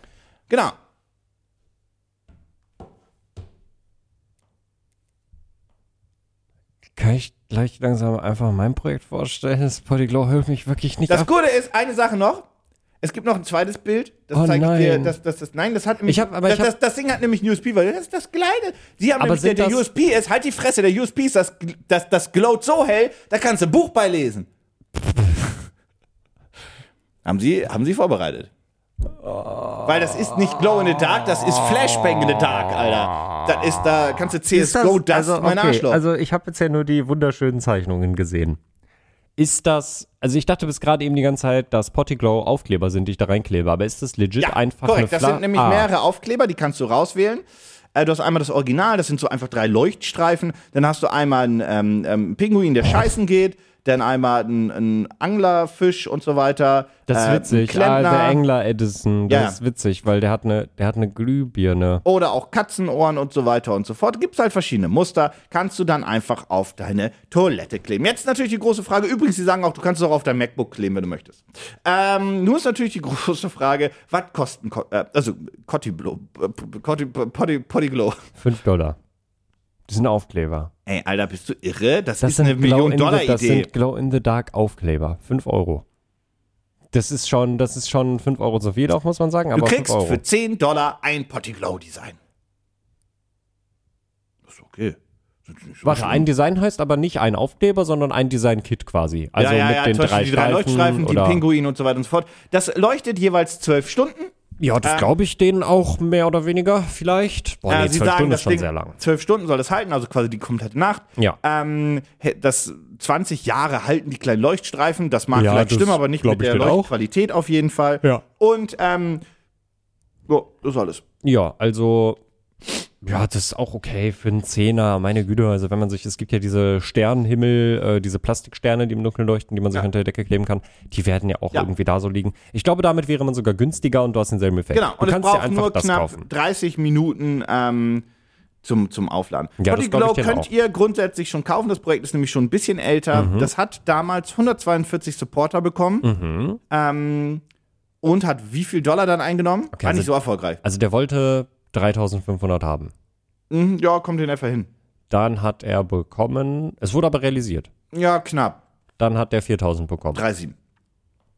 Genau. Kann ich gleich langsam einfach mein Projekt vorstellen? Das Polyglow hilft mich wirklich nicht Das ab. Gute ist, eine Sache noch. Es gibt noch ein zweites Bild. Das Oh zeigt dir, nein. das, das, das, nein, das hat nämlich, Ich hab- aber das, ich das, das Ding hat nämlich ein USP, weil das ist das Kleine. Sie haben Aber nämlich, der, der USP ist, halt die Fresse, der USP ist, das, das, das glowt so hell, da kannst du ein Buch beilesen. haben Sie, haben Sie vorbereitet? Weil das ist nicht Glow in the Dark, das ist Flashbang in the Dark, Alter. Das ist, da kannst du CSGO, das, ist mein okay, Arschloch. also ich habe jetzt ja nur die wunderschönen Zeichnungen gesehen. Ist das, also ich dachte bis gerade eben die ganze Zeit, dass Pottiglow Aufkleber sind, die ich da reinklebe, aber ist das legit Ja, einfach korrekt. eine Das sind nämlich Ah, mehrere Aufkleber, die kannst du rauswählen. Äh, Du hast einmal das Original, das sind so einfach drei Leuchtstreifen. Dann hast du einmal einen ähm, ähm, Pinguin, der scheißen geht. Dann einmal einen, einen Anglerfisch und so weiter. Das ist Äh, witzig. Ah, der Engler Edison, das Ja. ist witzig, weil der hat eine, der hat eine Glühbirne. Oder auch Katzenohren und so weiter und so fort. Gibt es halt verschiedene Muster. Kannst du dann einfach auf deine Toilette kleben. Jetzt natürlich die große Frage. Übrigens, sie sagen auch, du kannst es auch auf dein MacBook kleben, wenn du möchtest. Ähm, nun ist natürlich die große Frage, was kosten, Ko- äh, also Cottiblo, äh, Pottiglow. Fünf Dollar. Das sind Aufkleber. Ey, Alter, bist du irre? Das, Das ist eine sind Glow in the- Das Million-Dollar-Idee. sind Glow-in-the-Dark-Aufkleber. 5 Euro. Das ist schon, das ist schon 5 Euro zu viel auch, muss man sagen, Du aber 5 kriegst für 10 Dollar ein Potty Glow Design. Das ist okay. So Warte, schlimm. ein Design heißt aber nicht ein Aufkleber, sondern ein Design-Kit quasi. Also ja, ja, mit ja, den drei die drei Streifen Leuchtstreifen, die oder Pinguine und so weiter und so fort. Das leuchtet jeweils zwölf Stunden. Ja, das Ähm, glaube ich denen auch mehr oder weniger vielleicht. Boah, Äh, nee, Sie zwölf sagen, Stunden das ist schon Ding, sehr lang. Zwölf Stunden soll es halten, also quasi die komplette Nacht. Ja. Ähm, das 20 Jahre halten die kleinen Leuchtstreifen. Das mag Ja, vielleicht das stimmen, aber nicht mit der denen auch. Leuchtqualität auf jeden Fall. Ja. Und ähm, so, das ist alles. Ja, also ja, das ist auch okay für einen Zehner, meine Güte. Also wenn man sich, es gibt ja diese Sternenhimmel, äh, diese Plastiksterne, die im Dunkeln leuchten, die man sich Ja. unter der Decke kleben kann, die werden ja auch Ja. irgendwie da so liegen. Ich glaube, damit wäre man sogar günstiger und du hast denselben Effekt. Genau, du und es kannst dir braucht nur knapp kaufen. 30 Minuten ähm, zum, zum Aufladen. Ja, ich Glow könnt auch. ihr grundsätzlich schon kaufen. Das Projekt ist nämlich schon ein bisschen älter. Mhm. Das hat damals 142 Supporter bekommen Mhm. ähm, und hat wie viel Dollar dann eingenommen? Okay, War also- nicht so erfolgreich. Also der wollte 3500 haben. Mhm, ja, kommt in etwa hin. Dann hat er bekommen, es wurde aber realisiert. Ja, knapp. Dann hat der 4000 bekommen. 3,7.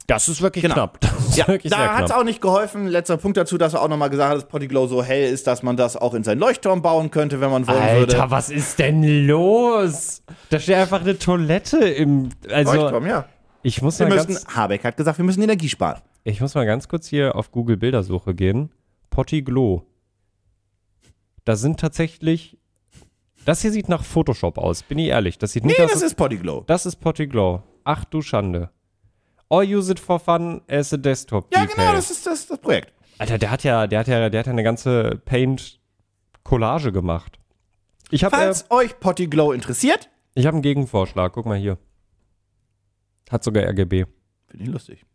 Das ist wirklich Genau. knapp. Ist Ja, wirklich da hat es auch nicht geholfen. Letzter Punkt dazu, dass er auch nochmal gesagt hat, dass Potty-Glow so hell ist, dass man das auch in seinen Leuchtturm bauen könnte, wenn man wollen Alter, würde. was ist denn los? Da steht einfach eine Toilette im. Also, Leuchtturm, ja. ich muss, Wir mal müssen, ganz, Habeck hat gesagt, wir müssen Energie sparen. ich muss mal ganz kurz hier auf Google Bildersuche gehen. Potty Glow. Da sind tatsächlich. Das hier sieht nach Photoshop aus, bin ich ehrlich. Das sieht Nee, nicht aus. das ist Potty-Glow. das ist Potty Glow. Ach du Schande. Or use it for fun as a desktop Ja, genau, das ist das, das Projekt. Alter, der hat ja, der hat ja, der hat ja eine ganze Paint-Collage gemacht. Ich habe äh, Falls euch Potty-Glow interessiert, ich hab einen Gegenvorschlag. Guck mal hier. Hat sogar RGB. finde ich lustig.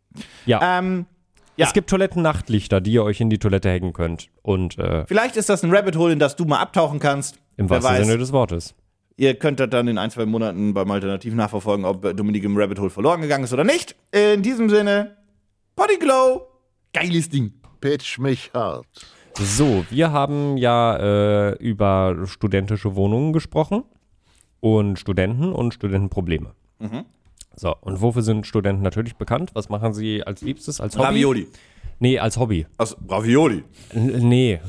Ja. Ähm, ja. Es gibt Toiletten-Nachtlichter, die ihr euch in die Toilette hängen könnt. Und äh, vielleicht ist das ein Rabbit Hole, in das du mal abtauchen kannst. im Wer wahrsten weiß. Sinne des Wortes. Ihr könnt das dann in ein, zwei Monaten beim Alternativ nachverfolgen, ob Dominik im Rabbit Hole verloren gegangen ist oder nicht. In diesem Sinne, Potty-Glow, geiles Ding. Pitch mich hart. So, wir haben ja äh, über studentische Wohnungen gesprochen und Studenten und Studentenprobleme. Mhm. So, und wofür sind Studenten natürlich bekannt? Was machen sie als Liebstes, als Hobby? Ravioli. Nee, als Hobby. Aus Ravioli. N nee,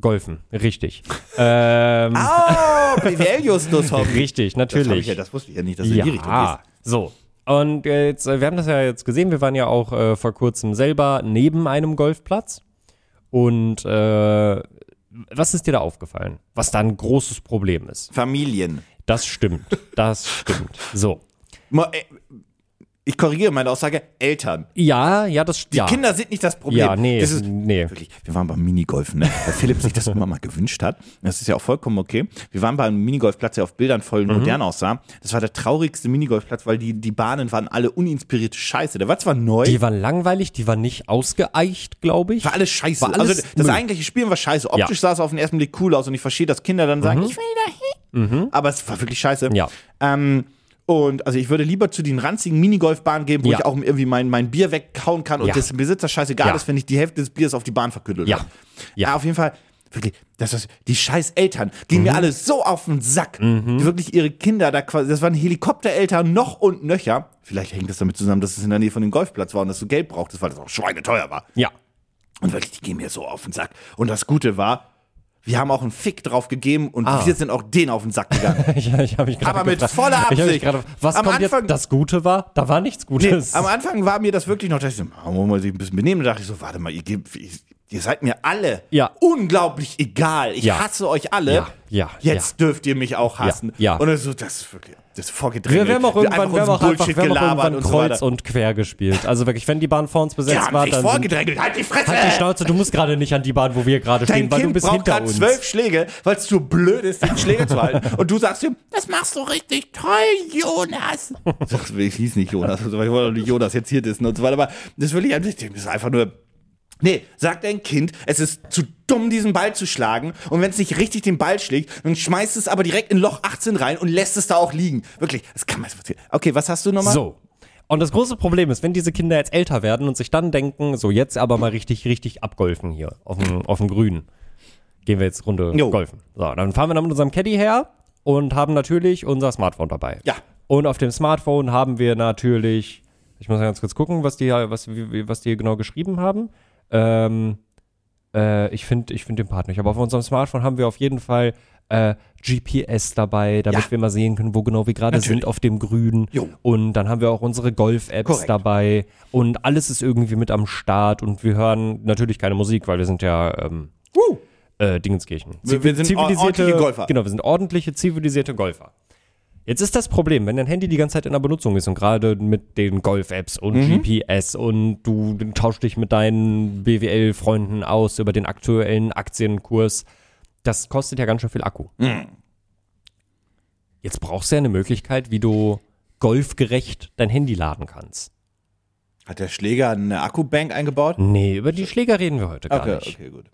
Golfen, richtig. ähm, Oh, richtig, Das, hab ich natürlich. ja, das wusste ich ja nicht, dass du in die Richtung Ja, gehst. so. Und jetzt, äh, wir haben das ja jetzt gesehen, wir waren ja auch äh, vor kurzem selber neben einem Golfplatz. Und äh, was ist dir da aufgefallen? Was da ein großes Problem ist? Familien. Das stimmt, das stimmt. So. Äh, Ich korrigiere meine Aussage, Eltern. Ja, ja, das Die ja. Kinder sind nicht das Problem. Ja, nee, Das ist, nee. Wirklich, wir waren beim Minigolfen, ne? weil Philipp sich das immer mal gewünscht hat. Das ist ja auch vollkommen okay. Wir waren beim Minigolfplatz, der auf Bildern voll Mhm. modern aussah. Das war der traurigste Minigolfplatz, weil die, die Bahnen waren alle uninspirierte Scheiße. Der war zwar neu, Die waren langweilig, die waren nicht ausgeeicht, glaube ich. war alles scheiße. War alles also das Müll. eigentliche Spielen war scheiße. Optisch Ja. Mhm. sah es auf den ersten Blick cool aus und ich verstehe, dass Kinder dann sagen, ich will da hin. Aber es war wirklich scheiße. Ja. Ähm, und also ich würde lieber zu den ranzigen Minigolfbahnen gehen, wo Ja. ich auch irgendwie mein, mein Bier wegkauen kann und Ja. das Besitzer scheißegal Ja. ist, wenn ich die Hälfte des Biers auf die Bahn verküttelt Ja. habe. Ja. auf jeden Fall. Wirklich, das ist, die scheiß Eltern gehen Mhm. mir alle so auf den Sack. Die wirklich ihre Kinder da quasi, das waren Helikoptereltern noch und nöcher. Vielleicht hängt das damit zusammen, dass es in der Nähe von dem Golfplatz war und dass du Geld brauchtest, weil das auch schweineteuer war. Ja. Und wirklich, die gehen mir so auf den Sack. Und das Gute war, wir haben auch einen Fick drauf gegeben und Ah. wir sind auch denen auf den Sack gegangen. Ich, ich mich Aber mit gefragt- voller Absicht. gerade, was Am Anfang- jetzt? Das Gute war? Da war nichts Nee, Gutes. am Anfang war mir das wirklich noch, dass ich so, man muss mal sich ein bisschen benehmen. Da dachte ich so, warte mal, ihr, gebt, ihr seid mir alle Ja. unglaublich egal. Ich Ja. hasse euch alle. Ja, ja, Jetzt dürft ihr mich auch hassen. ja. Und so, das ist wirklich, das ist vorgedrängelt. wir, haben auch irgendwann, wir haben auch einfach, wir haben auch irgendwann und so kreuz weiter. und quer gespielt. Also wirklich, wenn die Bahn vor uns besetzt Die haben war, sich dann sind, vorgedrängelt. Halt die Fresse! halt die Schnauze, du musst gerade nicht an die Bahn, wo wir gerade stehen, weil du Kind bist hinter uns. zwölf Schläge, weil es zu blöd ist, den Schläger zu halten. Und du sagst ihm, das machst du richtig toll, Jonas. Ich hieß nicht Jonas, also ich wollte nicht Jonas jetzt hier dissen und so weiter. Aber das will ich einfach nicht. Das ist einfach nur. Nee, sagt dein Kind, es ist zu dumm, diesen Ball zu schlagen. Und wenn es nicht richtig den Ball schlägt, dann schmeißt es aber direkt in Loch 18 rein und lässt es da auch liegen. Wirklich, das kann man. Okay, was hast du nochmal? So. Und das große Problem ist, wenn diese Kinder jetzt älter werden und sich dann denken, so jetzt aber mal richtig, richtig abgolfen hier auf dem, auf dem Grün. gehen wir jetzt Runde Jo. golfen. So, dann fahren wir dann mit unserem Caddy her und haben natürlich unser Smartphone dabei. Ja. Und auf dem Smartphone haben wir natürlich, ich muss ganz kurz gucken, was die, was, was die hier genau geschrieben haben. Ähm, äh, ich finde ich find den Part nicht, aber auf unserem Smartphone haben wir auf jeden Fall äh, GPS dabei, damit Ja. wir mal sehen können, wo genau wir gerade sind auf dem Grün. Jo. Und dann haben wir auch unsere Golf-Apps dabei und alles ist irgendwie mit am Start und wir hören natürlich keine Musik, weil wir sind ja ähm, Woo. äh, Dingenskirchen. Wir- wir sind ordentliche Golfer. Genau, wir sind ordentliche, zivilisierte Golfer. Jetzt ist das Problem, wenn dein Handy die ganze Zeit in der Benutzung ist und gerade mit den Golf-Apps und Mhm. GPS und du tauschst dich mit deinen BWL-Freunden aus über den aktuellen Aktienkurs, das kostet ja ganz schön viel Akku. Mhm. Jetzt brauchst du ja eine Möglichkeit, wie du golfgerecht dein Handy laden kannst. Hat der Schläger eine Akkubank eingebaut? Nee, über die Schläger reden wir heute gar Okay, nicht. okay, gut.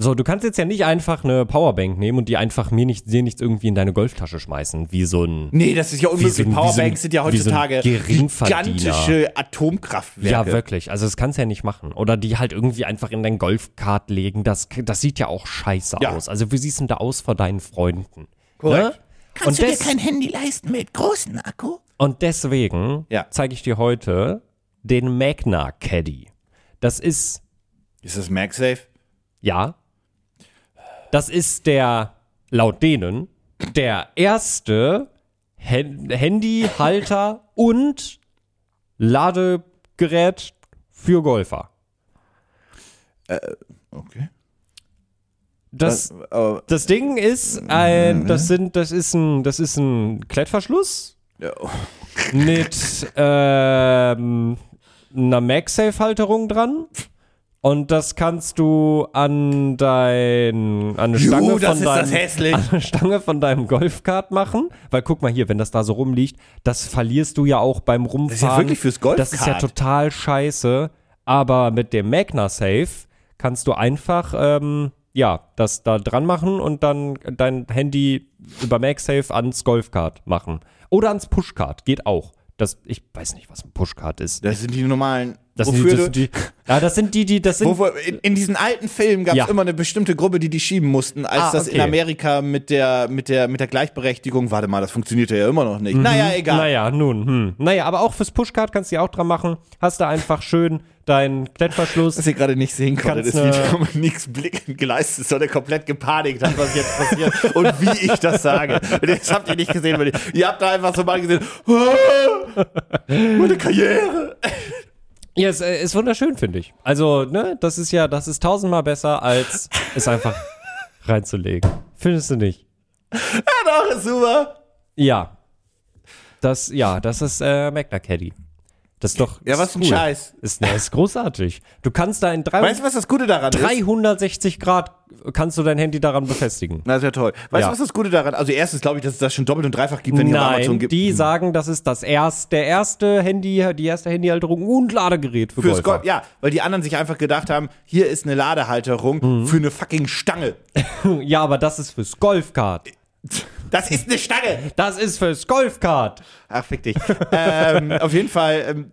So, du kannst jetzt ja nicht einfach eine Powerbank nehmen und die einfach mir nicht, dir nichts irgendwie in deine Golftasche schmeißen, wie so ein. Nee, das ist ja unmöglich. so ein- wie so Powerbanks sind ja so heutzutage Geringverdiener. gigantische Atomkraftwerke. Ja, wirklich. Also das kannst du ja nicht machen. Oder die halt irgendwie einfach in dein Golfkart legen. Das, das sieht ja auch scheiße Ja. aus. Also wie siehst du denn da aus vor deinen Freunden? Korrekt. Ne? Und, des Handy leisten mit großen Akku? und deswegen Ja. zeige ich dir heute den Magna Caddy. Das ist, Ist das MagSafe? ja, das ist der, laut denen, der erste Hen- Handyhalter und Ladegerät für Golfer. Okay. Das, aber, das Ding ist ein, das sind, das ist ein, das ist ein Klettverschluss ja, mit ähm, einer MagSafe-Halterung dran. Und das kannst du an dein, an eine Stange Juh, das von deinem, das an eine Stange von deinem Golfkart machen. Weil guck mal hier, wenn das da so rumliegt, das verlierst du ja auch beim Rumfahren. ist ja wirklich fürs Das ist ja Golfkart. total scheiße. Aber mit dem Magna Safe kannst du einfach, ähm, ja, das da dran machen und dann dein Handy über MagSafe ans Golfkart machen. Oder ans Pushkart, geht auch. Das, ich weiß nicht, was ein Pushkart ist. das sind die normalen. Das sind, die, das sind die, ja, das sind die, die, das sind, wofür, in, in diesen alten Filmen gab es Ja. immer eine bestimmte Gruppe, die die schieben mussten, als Ah, das in. Amerika mit der, mit, der, mit der Gleichberechtigung, warte mal, das funktionierte ja immer noch nicht. Mhm. Naja, egal. Naja, nun, hm. Naja, aber auch fürs Pushkart kannst du ja auch dran machen. Hast du einfach schön deinen Klettverschluss. Was ihr gerade nicht sehen konntet, Kannst, wie äh, Dominiks Blick geleistet ist, sondern komplett gepanikt hat, was jetzt passiert und wie ich das sage. Und das habt ihr nicht gesehen, weil ihr, ihr habt da einfach so mal gesehen, "Ah, meine Karriere. Ja, es äh, ist wunderschön, finde ich. Also, ne, das ist ja, das ist tausendmal besser, als es einfach reinzulegen. Findest du nicht? Ja, doch, ist super. Ja. Das, ja, das ist äh, Magna Caddy. Das ist doch. Ja, ist was für ein cool. Scheiß. Ist, ne, ist großartig. Du kannst da in drei, Weißt du, was das Gute daran ist? 360 Grad kannst du dein Handy daran befestigen. Na, ist ja toll. Weißt Ja. du, was das Gute daran Also, erstens glaube ich, dass es das schon doppelt und dreifach gibt, wenn ihr auf Amazon Nein, gibt. die sagen, das ist das erst, der erste Handy, die erste Handyhalterung und Ladegerät für Fürs Golfer. Golf, ja, weil die anderen sich einfach gedacht haben, hier ist eine Ladehalterung Mhm. für eine fucking Stange. Ja, aber das ist fürs Golfkart. Das ist eine Stange. Das ist fürs Golfkart. Ach, fick dich. ähm, auf jeden Fall, ähm,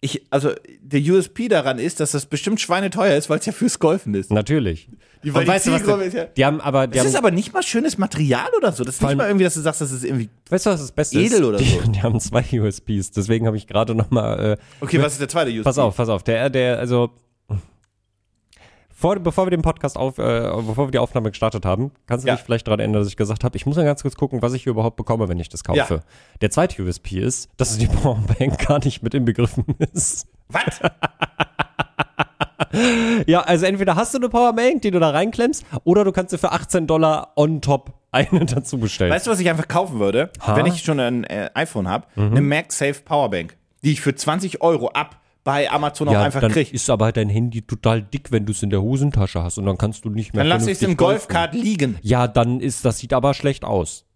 ich, also der USP daran ist, dass das bestimmt schweineteuer ist, weil es ja fürs Golfen ist. Natürlich. Die- weil Und die weißt du, was die, ist ja- die haben aber, die Das haben, ist aber nicht mal schönes Material oder so. Das ist nicht mal irgendwie, dass du sagst, das ist irgendwie. weißt du, was das Beste Edel ist? oder so. Die haben zwei USPs, deswegen habe ich gerade noch mal, äh, Okay, was ist der zweite USP? pass auf, pass auf, der, der, also, vor, bevor wir den Podcast auf, äh, bevor wir die Aufnahme gestartet haben, kannst du Ja. dich vielleicht daran erinnern, dass ich gesagt habe, ich muss mal ganz kurz gucken, was ich hier überhaupt bekomme, wenn ich das kaufe. Ja. Der zweite USP ist, dass die Powerbank gar nicht mit inbegriffen ist. Was? Ja, also entweder hast du eine Powerbank, die du da reinklemmst, oder du kannst dir für 18 Dollar on top eine dazu bestellen. Weißt du, was ich einfach kaufen würde, Ha? Mhm. wenn ich schon ein äh, iPhone habe? Eine MagSafe Powerbank, die ich für 20 Euro ab bei Amazon auch ja, einfach dann ist aber dein Handy total dick, wenn du es in der Hosentasche hast und dann kannst du nicht mehr Dann lasse ich es im. Golfkart liegen. Ja, dann ist das sieht aber schlecht aus.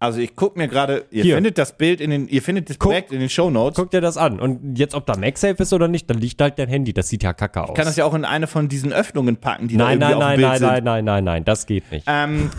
Also ich gucke mir gerade, ihr Hier. findet das Bild in den, ihr findet das Guck. Projekt in den Show Notes. Guck dir das an und jetzt ob da MagSafe ist oder nicht, dann liegt halt dein Handy, das sieht ja kacke aus. Ich kann das ja auch in eine von diesen Öffnungen packen, die nein, da irgendwie nein, auf nein, dem Bild nein, sind. nein, nein, nein, nein, das geht nicht. Ähm,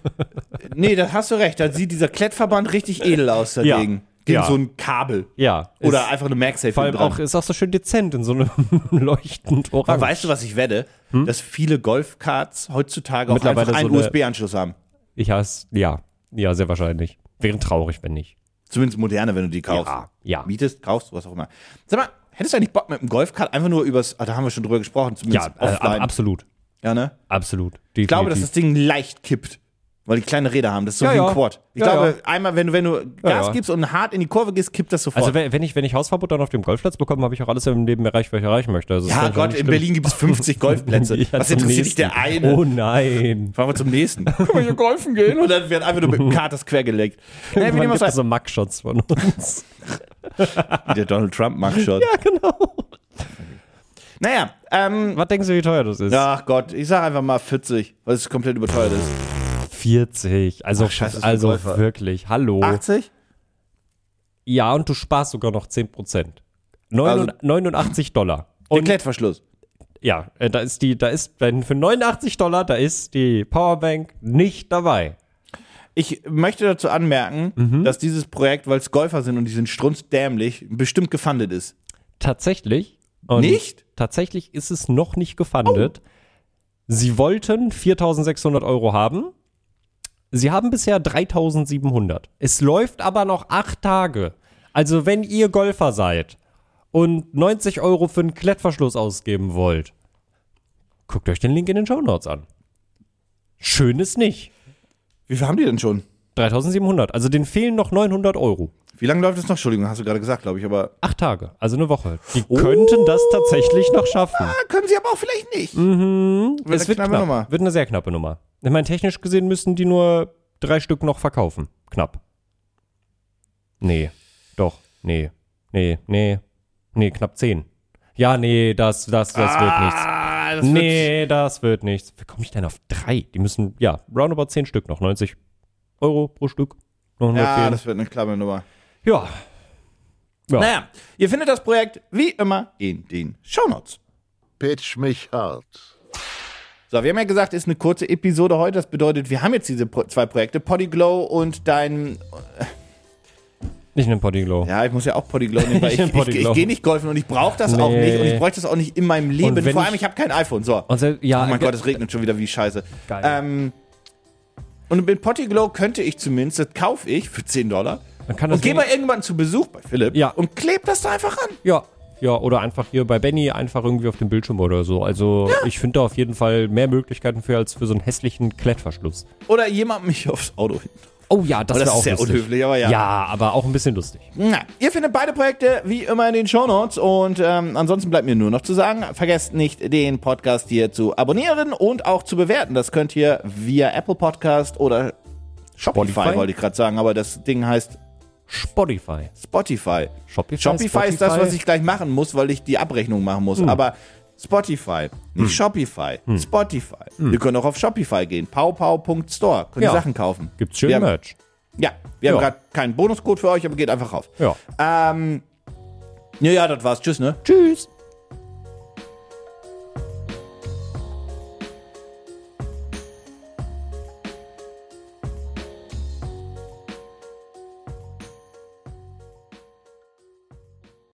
nee, da hast du recht. Da sieht dieser Klettverband richtig edel aus Ja. Gegen Ja. so ein Kabel. Ja. Oder einfach eine MagSafe vor allem dran. auch, ist auch so schön dezent in so einem leuchtend Aber orange. weißt du, was ich wette? Dass viele Golfkarts heutzutage auch Hm? Mittlerweile einfach einen so USB-Anschluss haben. Ich hasse, ja. Ja, sehr wahrscheinlich. Wäre traurig, wenn nicht. Zumindest moderne, wenn du die kaufst. Ja, ja. Mietest, kaufst, was auch immer. Sag mal, hättest du eigentlich Bock mit dem Golfkart einfach nur übers, ah, da haben wir schon drüber gesprochen, Ja, zumindest äh, ab, offline. absolut. ja, ne? Absolut. Ich glaube, dass das Ding leicht kippt. Weil die kleine Räder haben. Das ist so Ja, wie ein ja. Quad. Ich Ja, glaube, einmal, wenn du, wenn du Gas gibst und hart in die Kurve gehst, kippt das sofort. Also wenn, ich wenn ich Hausverbot dann auf dem Golfplatz bekomme, habe ich auch alles im Leben erreicht, was ich erreichen möchte. Also ja, Gott, in. Berlin gibt es 50 Golfplätze. Was interessiert dich der eine? Oh nein. Fahren wir zum nächsten. Können wir hier golfen gehen? Und dann wird einfach nur mit dem Kart das quergelegt. Naja, wie gibt so Mugshots von uns. Wie der Donald Trump Mugshot. Ja, genau. Naja, ähm, was denkst du, wie teuer das ist? ach Gott, ich sag einfach mal 40, weil es komplett überteuert ist. 40. Also, Ach, scheiße, also wirklich. Hallo. 80? Ja, und du sparst sogar noch 10%. Neun- Also- 89 Dollar. Und Klettverschluss. ja, äh, da ist die, da ist, wenn für 89 Dollar, da ist die Powerbank nicht dabei. Ich möchte dazu anmerken, Mhm. dass dieses Projekt, weil es Golfer sind und die sind strunzdämlich, bestimmt gefundet ist. Tatsächlich. Nicht? Tatsächlich ist es noch nicht gefundet. Sie wollten 4600 Euro haben. Sie haben bisher 3700. Es läuft aber noch acht Tage. Also wenn ihr Golfer seid und 90 Euro für einen Klettverschluss ausgeben wollt, guckt euch den Link in den Show Notes an. Schön ist nicht. Wie viel haben die denn schon? 3700. Also denen fehlen noch 900 Euro. Wie lange läuft es noch? Entschuldigung, hast du gerade gesagt, glaube ich, aber Acht Tage, also eine Woche. Die könnten das tatsächlich noch schaffen. ah, können sie aber auch vielleicht nicht. Mhm. Wird es eine wird knappe knapp. Nummer. Wird eine sehr knappe Nummer. Ich meine, technisch gesehen müssen die nur drei Stück noch verkaufen. Knapp. Nee. Doch. Nee. Nee. Nee. Nee, knapp zehn. Ja, nee, das, das, das wird nichts. Ah, das Nee, das wird nichts. Wie komme ich denn auf drei? Die müssen, ja, roundabout zehn Stück noch. 90 Euro pro Stück. Noch wird, ja, 104. das wird eine klappe Nummer. ja. Ja. Naja, ihr findet das Projekt wie immer in den Shownotes. Pitch mich hart. So, wir haben ja gesagt, ist eine kurze Episode heute. Das bedeutet, wir haben jetzt diese Pro zwei Projekte, Podyglow und dein. Nicht einen Podyglow. Ja, ich muss ja auch Podyglow nehmen, weil ich, ich, Podyglow. ich gehe nicht golfen und ich brauche das auch Nee. nicht und ich bräuchte das auch nicht in meinem Leben. Vor allem, ich- ich habe kein iPhone. So. Und sel- ja, oh mein Gott, es regnet schon wieder wie scheiße. Geil. Ähm, und mit Potyglow könnte ich zumindest, das kaufe ich für 10 Dollar Man kann das und gehe wenig- mal irgendwann zu Besuch bei Philipp Ja. und klebe das da einfach an. Ja. Ja, oder einfach hier bei Benny einfach irgendwie auf dem Bildschirm oder so. Also ich finde da auf jeden Fall mehr Möglichkeiten für als für so einen hässlichen Klettverschluss. Oder jemand mich aufs Auto hin. Oh ja, das Das wäre ist auch sehr lustig. unhöflich, aber ja. Ja, aber auch ein bisschen lustig. Na, ihr findet beide Projekte wie immer in den Shownotes und ähm, ansonsten bleibt mir nur noch zu sagen, vergesst nicht, den Podcast hier zu abonnieren und auch zu bewerten. Das könnt ihr via Apple Podcast oder Shopify, Spotify? wollte ich gerade sagen, aber das Ding heißt Spotify. Spotify. Shopify, Shopify ist das, was ich gleich machen muss, weil ich die Abrechnung machen muss. Aber Spotify, nicht Shopify, Spotify. Wir können auch auf Shopify gehen. paupau.store. Könnt ihr Ja. Sachen kaufen. Gibt's schön wir haben, Merch. Ja, wir haben Ja. gerade keinen Bonuscode für euch, aber geht einfach rauf. Ja. Ähm, ja, ja, das war's. Tschüss, ne? Tschüss.